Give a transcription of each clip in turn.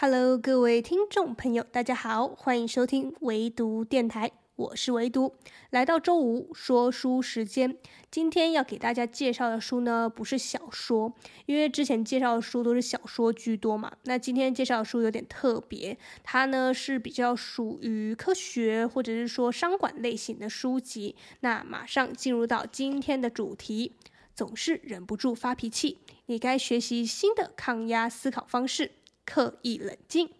Hello，各位听众朋友，大家好，欢迎收听唯读电台，我是唯读。来到周五说书时间，今天要给大家介绍的书呢，不是小说，因为之前介绍的书都是小说居多嘛。那今天介绍的书有点特别，它呢是比较属于科学或者是说商管类型的书籍。那马上进入到今天的主题，总是忍不住发脾气，你该学习新的抗压思考方式。刻意冷静。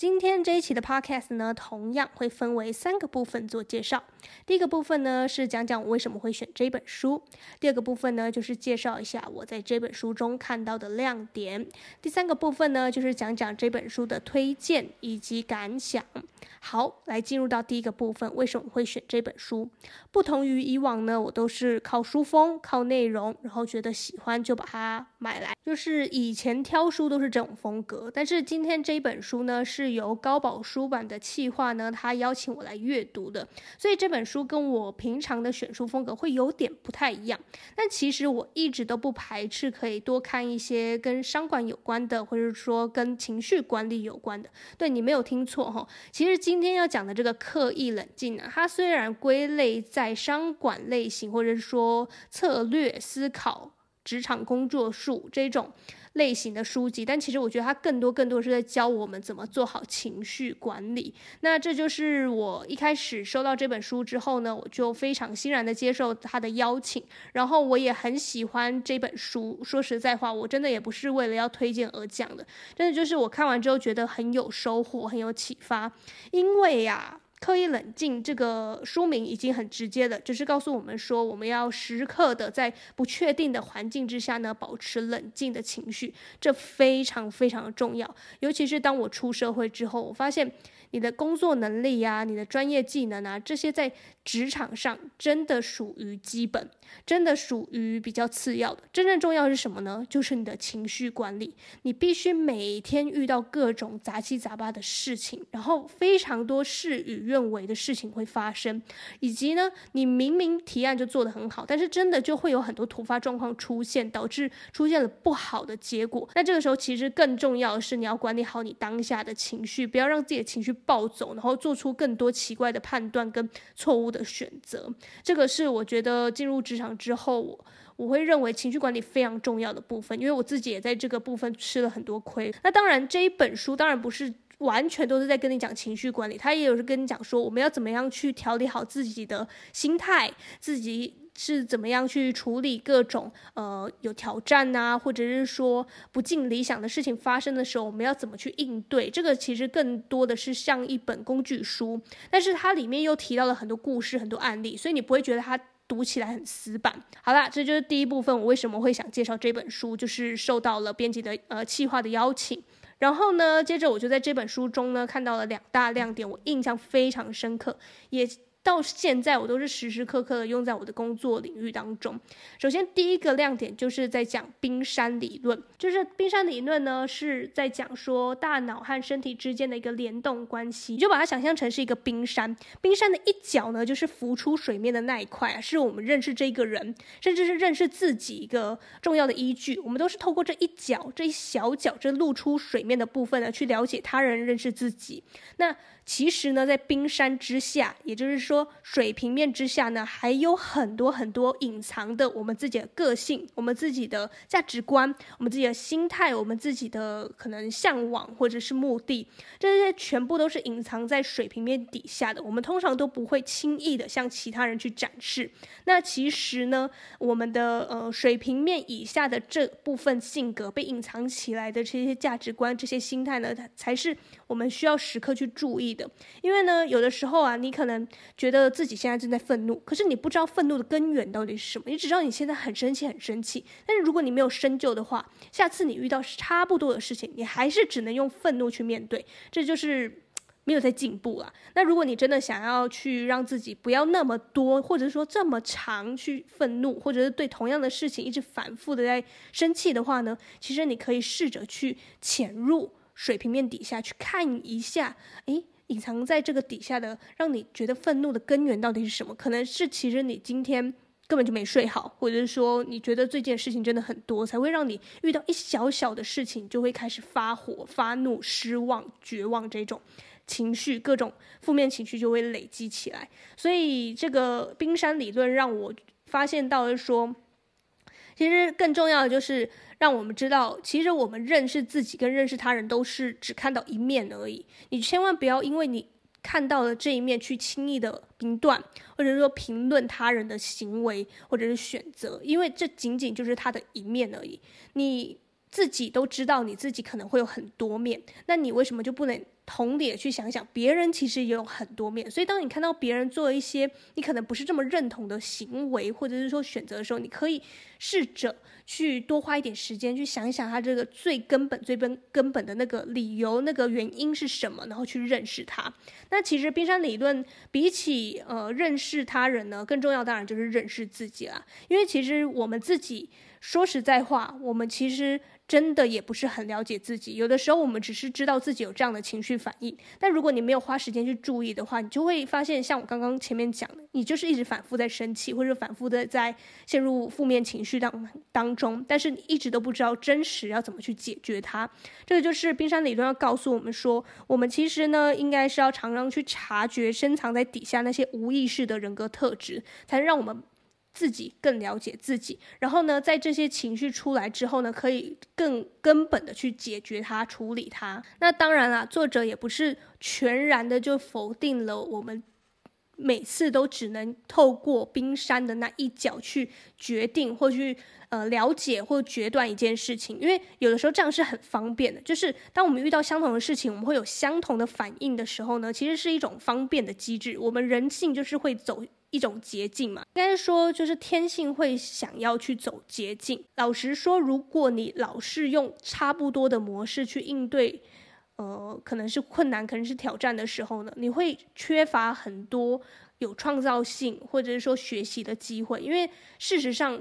今天这一期的 Podcast 呢，同样会分为三个部分做介绍。第一个部分呢，是讲讲我为什么会选这本书；第二个部分呢，就是介绍一下我在这本书中看到的亮点；第三个部分呢，就是讲讲这本书的推荐以及感想。好，来进入到第一个部分，为什么会选这本书？不同于以往呢，我都是靠书封、靠内容，然后觉得喜欢就把它买来，就是以前挑书都是这种风格。但是今天这本书呢，是由高宝书版的企划呢，他邀请我来阅读的，所以这本书跟我平常的选书风格会有点不太一样。但其实我一直都不排斥可以多看一些跟商管有关的，或者说跟情绪管理有关的。对，你没有听错哈，其实。今天要讲的这个刻意冷静呢，它虽然归类在商管类型，或者是说策略思考、职场工作术这种类型的书籍，但其实我觉得它更多更多是在教我们怎么做好情绪管理。那这就是我一开始收到这本书之后呢，我就非常欣然的接受他的邀请，然后我也很喜欢这本书。说实在话，我真的也不是为了要推荐而讲的，真的就是我看完之后觉得很有收获，很有启发，因为呀。刻意冷静这个书名已经很直接了，就是告诉我们说，我们要时刻的在不确定的环境之下呢，保持冷静的情绪，这非常非常的重要。尤其是当我出社会之后，我发现。你的工作能力呀、啊，你的专业技能啊，这些在职场上真的属于基本，真的属于比较次要的。真正重要是什么呢？就是你的情绪管理。你必须每天遇到各种杂七杂八的事情，然后非常多事与认为的事情会发生，以及呢，你明明提案就做得很好，但是真的就会有很多突发状况出现，导致出现了不好的结果。那这个时候其实更重要的是你要管理好你当下的情绪，不要让自己的情绪。暴走，然后做出更多奇怪的判断跟错误的选择，这个是我觉得进入职场之后，我我会认为情绪管理非常重要的部分，因为我自己也在这个部分吃了很多亏。那当然，这一本书当然不是完全都是在跟你讲情绪管理，他也有是跟你讲说我们要怎么样去调理好自己的心态，自己。是怎么样去处理各种呃有挑战啊，或者是说不尽理想的事情发生的时候，我们要怎么去应对？这个其实更多的是像一本工具书，但是它里面又提到了很多故事、很多案例，所以你不会觉得它读起来很死板。好啦，这就是第一部分，我为什么会想介绍这本书，就是受到了编辑的呃企划的邀请。然后呢，接着我就在这本书中呢看到了两大亮点，我印象非常深刻，也。到现在，我都是时时刻刻的用在我的工作领域当中。首先，第一个亮点就是在讲冰山理论，就是冰山理论呢是在讲说大脑和身体之间的一个联动关系。你就把它想象成是一个冰山，冰山的一角呢就是浮出水面的那一块，是我们认识这个人，甚至是认识自己一个重要的依据。我们都是透过这一角、这一小角、这露出水面的部分呢，去了解他人、认识自己。那其实呢，在冰山之下，也就是说水平面之下呢，还有很多很多隐藏的我们自己的个性、我们自己的价值观、我们自己的心态、我们自己的可能向往或者是目的，这些全部都是隐藏在水平面底下的。我们通常都不会轻易的向其他人去展示。那其实呢，我们的呃水平面以下的这部分性格被隐藏起来的这些价值观、这些心态呢，才是我们需要时刻去注意的。因为呢，有的时候啊，你可能觉得自己现在正在愤怒，可是你不知道愤怒的根源到底是什么，你只知道你现在很生气，很生气。但是如果你没有深究的话，下次你遇到差不多的事情，你还是只能用愤怒去面对，这就是没有在进步啊。那如果你真的想要去让自己不要那么多，或者说这么长去愤怒，或者是对同样的事情一直反复的在生气的话呢，其实你可以试着去潜入水平面底下去看一下，诶。隐藏在这个底下的，让你觉得愤怒的根源到底是什么？可能是其实你今天根本就没睡好，或者是说你觉得这件事情真的很多，才会让你遇到一小小的事情就会开始发火、发怒、失望、绝望这种情绪，各种负面情绪就会累积起来。所以这个冰山理论让我发现到了说，其实更重要的就是。让我们知道，其实我们认识自己跟认识他人都是只看到一面而已。你千万不要因为你看到了这一面去轻易的评断，或者说评论他人的行为或者是选择，因为这仅仅就是他的一面而已。你自己都知道你自己可能会有很多面，那你为什么就不能？同理的去想想，别人其实也有很多面，所以当你看到别人做一些你可能不是这么认同的行为，或者是说选择的时候，你可以试着去多花一点时间去想一想他这个最根本、最根根本的那个理由、那个原因是什么，然后去认识他。那其实冰山理论比起呃认识他人呢，更重要当然就是认识自己啦，因为其实我们自己说实在话，我们其实。真的也不是很了解自己，有的时候我们只是知道自己有这样的情绪反应，但如果你没有花时间去注意的话，你就会发现，像我刚刚前面讲的，你就是一直反复在生气，或者反复的在陷入负面情绪当当中，但是你一直都不知道真实要怎么去解决它。这个就是冰山理论要告诉我们说，我们其实呢，应该是要常常去察觉深藏在底下那些无意识的人格特质，才能让我们。自己更了解自己，然后呢，在这些情绪出来之后呢，可以更根本的去解决它、处理它。那当然啦，作者也不是全然的就否定了我们每次都只能透过冰山的那一角去决定或去呃了解或决断一件事情，因为有的时候这样是很方便的。就是当我们遇到相同的事情，我们会有相同的反应的时候呢，其实是一种方便的机制。我们人性就是会走。一种捷径嘛，应该说就是天性会想要去走捷径。老实说，如果你老是用差不多的模式去应对，呃，可能是困难，可能是挑战的时候呢，你会缺乏很多有创造性或者是说学习的机会。因为事实上，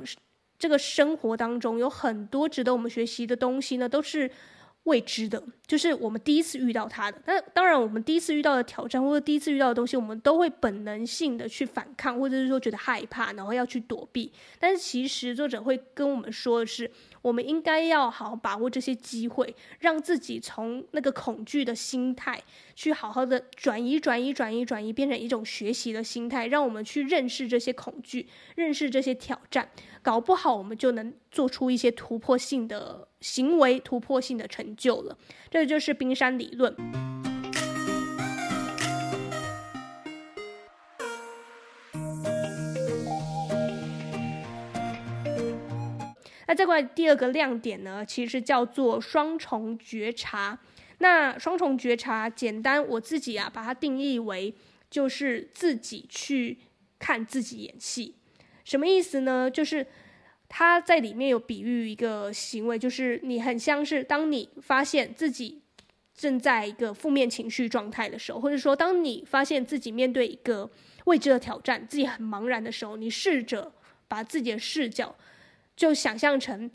这个生活当中有很多值得我们学习的东西呢，都是。未知的，就是我们第一次遇到它的。那当然，我们第一次遇到的挑战或者第一次遇到的东西，我们都会本能性的去反抗，或者是说觉得害怕，然后要去躲避。但是其实作者会跟我们说的是，我们应该要好好把握这些机会，让自己从那个恐惧的心态，去好好的转移、转移、转移、转移，变成一种学习的心态，让我们去认识这些恐惧，认识这些挑战。搞不好我们就能做出一些突破性的行为，突破性的成就了。这就是冰山理论。那再过来第二个亮点呢，其实叫做双重觉察。那双重觉察，简单我自己啊，把它定义为就是自己去看自己演戏。什么意思呢？就是他在里面有比喻一个行为，就是你很像是当你发现自己正在一个负面情绪状态的时候，或者说当你发现自己面对一个未知的挑战，自己很茫然的时候，你试着把自己的视角就想象成，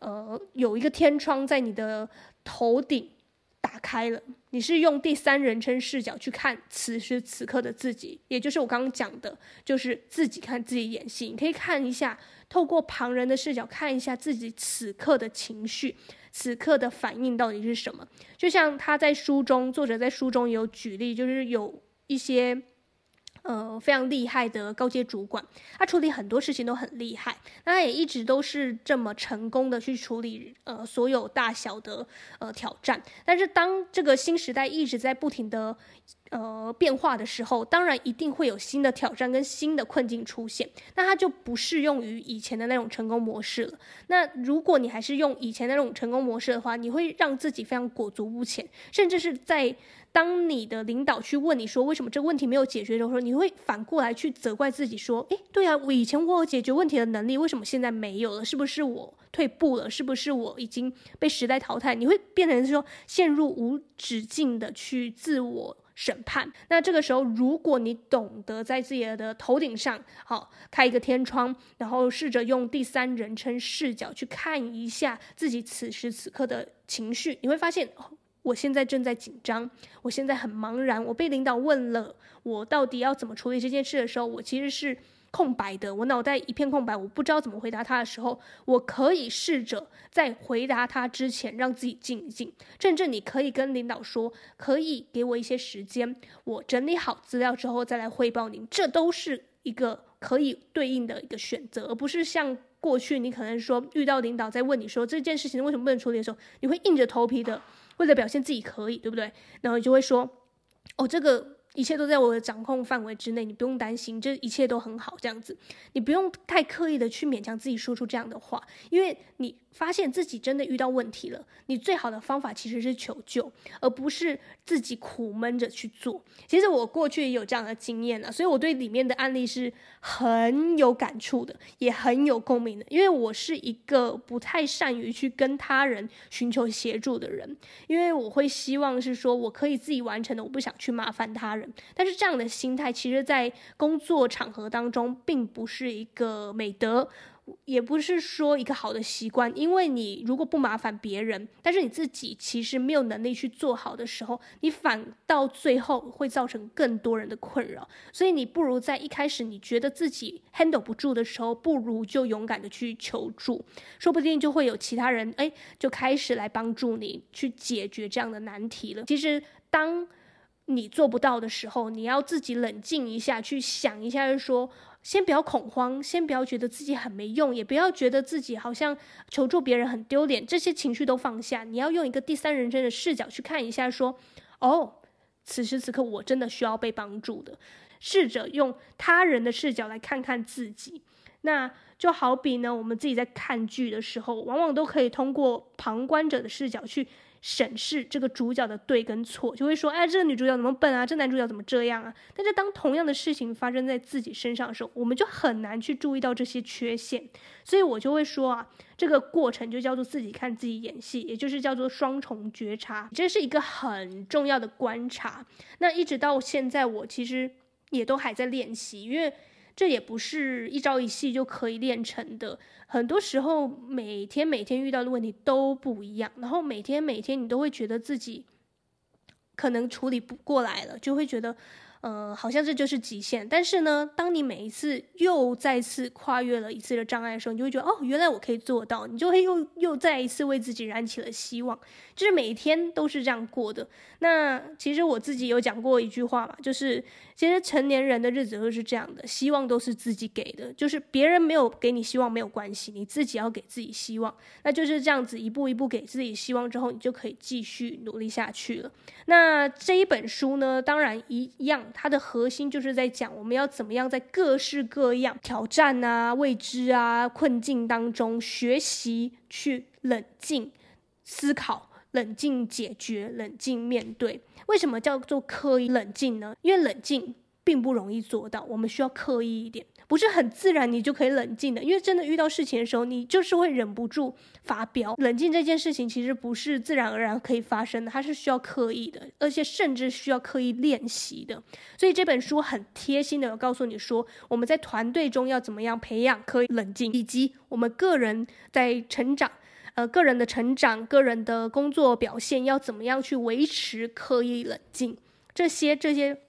呃，有一个天窗在你的头顶。打开了，你是用第三人称视角去看此时此刻的自己，也就是我刚刚讲的，就是自己看自己演戏。你可以看一下，透过旁人的视角看一下自己此刻的情绪，此刻的反应到底是什么。就像他在书中，作者在书中也有举例，就是有一些。呃，非常厉害的高阶主管，他处理很多事情都很厉害，那他也一直都是这么成功的去处理呃所有大小的呃挑战。但是当这个新时代一直在不停的呃变化的时候，当然一定会有新的挑战跟新的困境出现，那他就不适用于以前的那种成功模式了。那如果你还是用以前那种成功模式的话，你会让自己非常裹足不前，甚至是在。当你的领导去问你说为什么这个问题没有解决的时候，你会反过来去责怪自己说：“诶，对啊，我以前我有解决问题的能力，为什么现在没有了？是不是我退步了？是不是我已经被时代淘汰？”你会变成说陷入无止境的去自我审判。那这个时候，如果你懂得在自己的头顶上好开一个天窗，然后试着用第三人称视角去看一下自己此时此刻的情绪，你会发现。我现在正在紧张，我现在很茫然，我被领导问了，我到底要怎么处理这件事的时候，我其实是空白的，我脑袋一片空白，我不知道怎么回答他的时候，我可以试着在回答他之前让自己静一静，甚至你可以跟领导说，可以给我一些时间，我整理好资料之后再来汇报您，这都是一个可以对应的一个选择，而不是像过去你可能说遇到领导在问你说这件事情为什么不能处理的时候，你会硬着头皮的为了表现自己可以，对不对？然后你就会说，哦，这个。一切都在我的掌控范围之内，你不用担心，这一切都很好，这样子，你不用太刻意的去勉强自己说出这样的话，因为你发现自己真的遇到问题了，你最好的方法其实是求救，而不是自己苦闷着去做。其实我过去也有这样的经验啊，所以我对里面的案例是很有感触的，也很有共鸣的，因为我是一个不太善于去跟他人寻求协助的人，因为我会希望是说我可以自己完成的，我不想去麻烦他人。但是这样的心态，其实，在工作场合当中，并不是一个美德，也不是说一个好的习惯。因为你如果不麻烦别人，但是你自己其实没有能力去做好的时候，你反到最后会造成更多人的困扰。所以你不如在一开始你觉得自己 handle 不住的时候，不如就勇敢的去求助，说不定就会有其他人哎，就开始来帮助你去解决这样的难题了。其实当你做不到的时候，你要自己冷静一下，去想一下，就说，先不要恐慌，先不要觉得自己很没用，也不要觉得自己好像求助别人很丢脸，这些情绪都放下。你要用一个第三人称的视角去看一下，说，哦，此时此刻我真的需要被帮助的。试着用他人的视角来看看自己，那就好比呢，我们自己在看剧的时候，往往都可以通过旁观者的视角去。审视这个主角的对跟错，就会说：“哎，这个女主角怎么笨啊？这男主角怎么这样啊？”但是当同样的事情发生在自己身上的时候，我们就很难去注意到这些缺陷。所以我就会说啊，这个过程就叫做自己看自己演戏，也就是叫做双重觉察，这是一个很重要的观察。那一直到现在，我其实也都还在练习，因为。这也不是一朝一夕就可以练成的，很多时候每天每天遇到的问题都不一样，然后每天每天你都会觉得自己可能处理不过来了，就会觉得。呃，好像这就是极限。但是呢，当你每一次又再次跨越了一次的障碍的时候，你就会觉得哦，原来我可以做到。你就会又又再一次为自己燃起了希望。就是每一天都是这样过的。那其实我自己有讲过一句话嘛，就是其实成年人的日子都是这样的，希望都是自己给的。就是别人没有给你希望没有关系，你自己要给自己希望。那就是这样子一步一步给自己希望之后，你就可以继续努力下去了。那这一本书呢，当然一样。它的核心就是在讲我们要怎么样在各式各样挑战啊、未知啊、困境当中学习去冷静思考、冷静解决、冷静面对。为什么叫做可以冷静呢？因为冷静并不容易做到，我们需要刻意一点。不是很自然，你就可以冷静的，因为真的遇到事情的时候，你就是会忍不住发飙。冷静这件事情其实不是自然而然可以发生的，它是需要刻意的，而且甚至需要刻意练习的。所以这本书很贴心的告诉你说，我们在团队中要怎么样培养刻意冷静，以及我们个人在成长，呃，个人的成长、个人的工作表现要怎么样去维持刻意冷静，这些这些。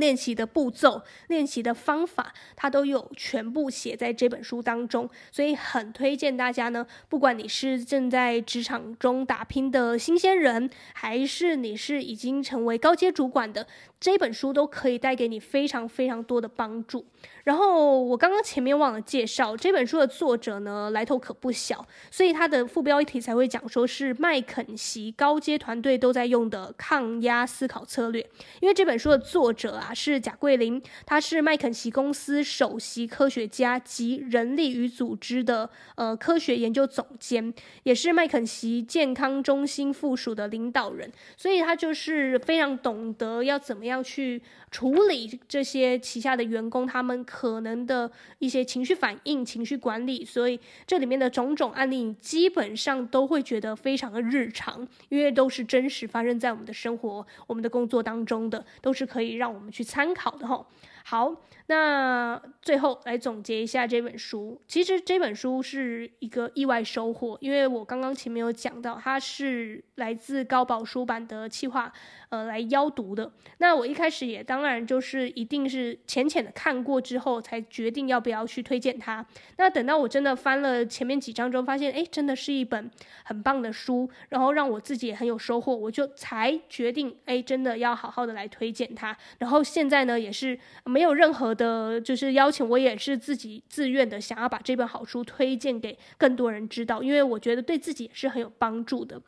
练习的步骤、练习的方法，它都有全部写在这本书当中，所以很推荐大家呢。不管你是正在职场中打拼的新鲜人，还是你是已经成为高阶主管的，这本书都可以带给你非常非常多的帮助。然后我刚刚前面忘了介绍这本书的作者呢，来头可不小，所以他的副标题才会讲说是麦肯锡高阶团队都在用的抗压思考策略。因为这本书的作者啊是贾桂林，他是麦肯锡公司首席科学家及人力与组织的呃科学研究总监，也是麦肯锡健康中心附属的领导人，所以他就是非常懂得要怎么样去处理这些旗下的员工他们。可能的一些情绪反应、情绪管理，所以这里面的种种案例，基本上都会觉得非常的日常，因为都是真实发生在我们的生活、我们的工作当中的，都是可以让我们去参考的吼。好，那最后来总结一下这本书。其实这本书是一个意外收获，因为我刚刚前面有讲到，它是来自高宝书版的企划，呃，来邀读的。那我一开始也当然就是一定是浅浅的看过之后，才决定要不要去推荐它。那等到我真的翻了前面几章之后，发现哎，真的是一本很棒的书，然后让我自己也很有收获，我就才决定哎，真的要好好的来推荐它。然后现在呢，也是没有任何的，就是邀请，我也是自己自愿的，想要把这本好书推荐给更多人知道，因为我觉得对自己也是很有帮助的。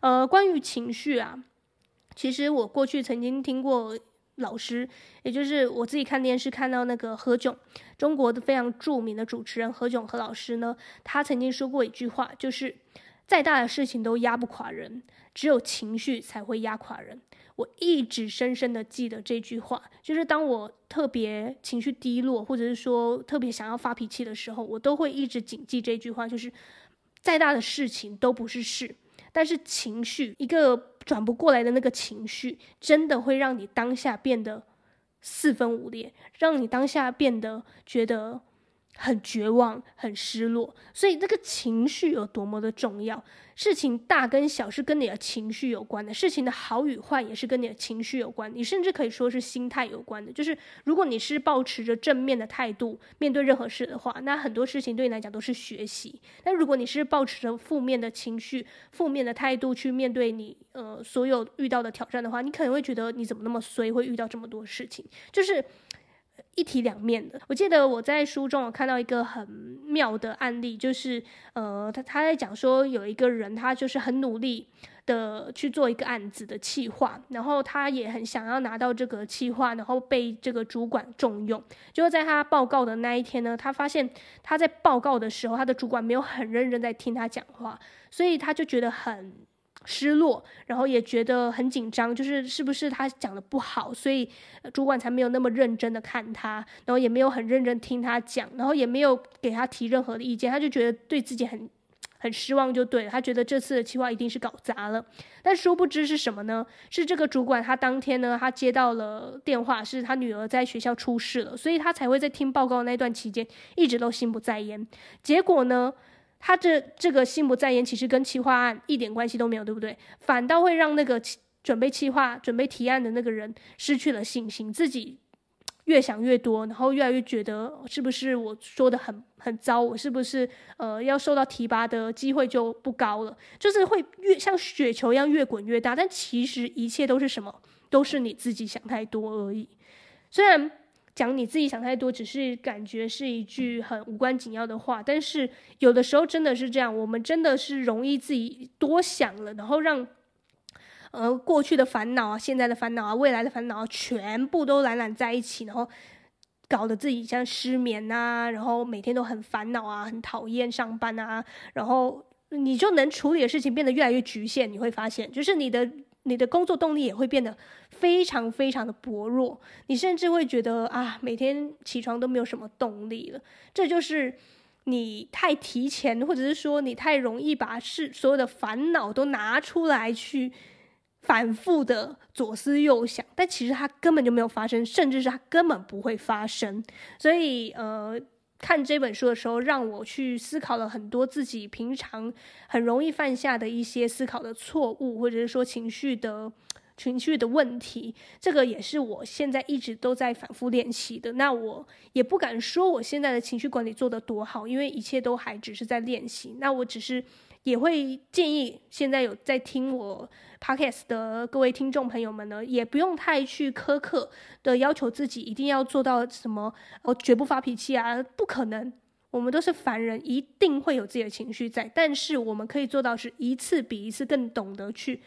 呃，关于情绪啊，其实我过去曾经听过老师，也就是我自己看电视看到那个何炅，中国的非常著名的主持人何炅何老师呢，他曾经说过一句话，就是再大的事情都压不垮人，只有情绪才会压垮人。我一直深深的记得这句话，就是当我特别情绪低落，或者是说特别想要发脾气的时候，我都会一直谨记这句话，就是再大的事情都不是事，但是情绪一个转不过来的那个情绪，真的会让你当下变得四分五裂，让你当下变得觉得很绝望、很失落，所以那个情绪有多么的重要。事情大跟小是跟你的情绪有关的，事情的好与坏也是跟你的情绪有关。你甚至可以说是心态有关的。就是如果你是抱持着正面的态度面对任何事的话，那很多事情对你来讲都是学习。但如果你是抱持着负面的情绪、负面的态度去面对你呃所有遇到的挑战的话，你可能会觉得你怎么那么衰，会遇到这么多事情，就是。一体两面的。我记得我在书中有看到一个很妙的案例，就是呃，他他在讲说有一个人，他就是很努力的去做一个案子的企划，然后他也很想要拿到这个企划，然后被这个主管重用。就在他报告的那一天呢，他发现他在报告的时候，他的主管没有很认真在听他讲话，所以他就觉得很。失落，然后也觉得很紧张，就是是不是他讲的不好，所以主管才没有那么认真的看他，然后也没有很认真听他讲，然后也没有给他提任何的意见，他就觉得对自己很很失望，就对了，他觉得这次的计划一定是搞砸了。但殊不知是什么呢？是这个主管他当天呢，他接到了电话，是他女儿在学校出事了，所以他才会在听报告的那段期间一直都心不在焉。结果呢？他这这个心不在焉，其实跟企划案一点关系都没有，对不对？反倒会让那个准备企划、准备提案的那个人失去了信心，自己越想越多，然后越来越觉得是不是我说的很很糟，我是不是呃要受到提拔的机会就不高了？就是会越像雪球一样越滚越大，但其实一切都是什么？都是你自己想太多而已。虽然。讲你自己想太多，只是感觉是一句很无关紧要的话，但是有的时候真的是这样，我们真的是容易自己多想了，然后让呃过去的烦恼啊、现在的烦恼啊、未来的烦恼啊，全部都揽揽在一起，然后搞得自己像失眠啊，然后每天都很烦恼啊，很讨厌上班啊，然后你就能处理的事情变得越来越局限，你会发现，就是你的。你的工作动力也会变得非常非常的薄弱，你甚至会觉得啊，每天起床都没有什么动力了。这就是你太提前，或者是说你太容易把事所有的烦恼都拿出来去反复的左思右想，但其实它根本就没有发生，甚至是它根本不会发生。所以呃。看这本书的时候，让我去思考了很多自己平常很容易犯下的一些思考的错误，或者是说情绪的情绪的问题。这个也是我现在一直都在反复练习的。那我也不敢说我现在的情绪管理做得多好，因为一切都还只是在练习。那我只是。也会建议现在有在听我 podcast 的各位听众朋友们呢，也不用太去苛刻的要求自己一定要做到什么，哦，绝不发脾气啊，不可能，我们都是凡人，一定会有自己的情绪在，但是我们可以做到是一次比一次更懂得去，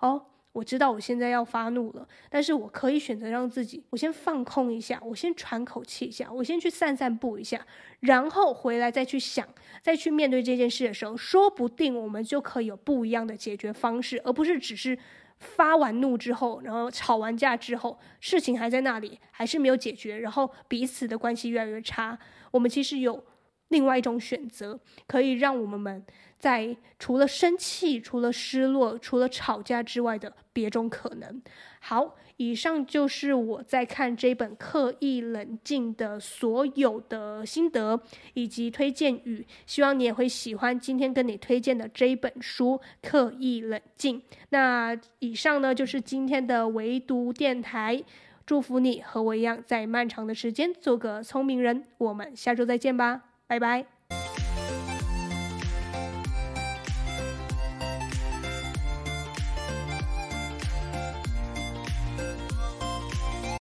哦。我知道我现在要发怒了，但是我可以选择让自己，我先放空一下，我先喘口气一下，我先去散散步一下，然后回来再去想，再去面对这件事的时候，说不定我们就可以有不一样的解决方式，而不是只是发完怒之后，然后吵完架之后，事情还在那里，还是没有解决，然后彼此的关系越来越差。我们其实有另外一种选择，可以让我们们在除了生气、除了失落、除了吵架之外的别种可能。好，以上就是我在看这本《刻意冷静》的所有的心得以及推荐语，希望你也会喜欢今天跟你推荐的这一本书《刻意冷静》。那以上呢，就是今天的唯读电台。祝福你和我一样，在漫长的时间做个聪明人。我们下周再见吧，拜拜。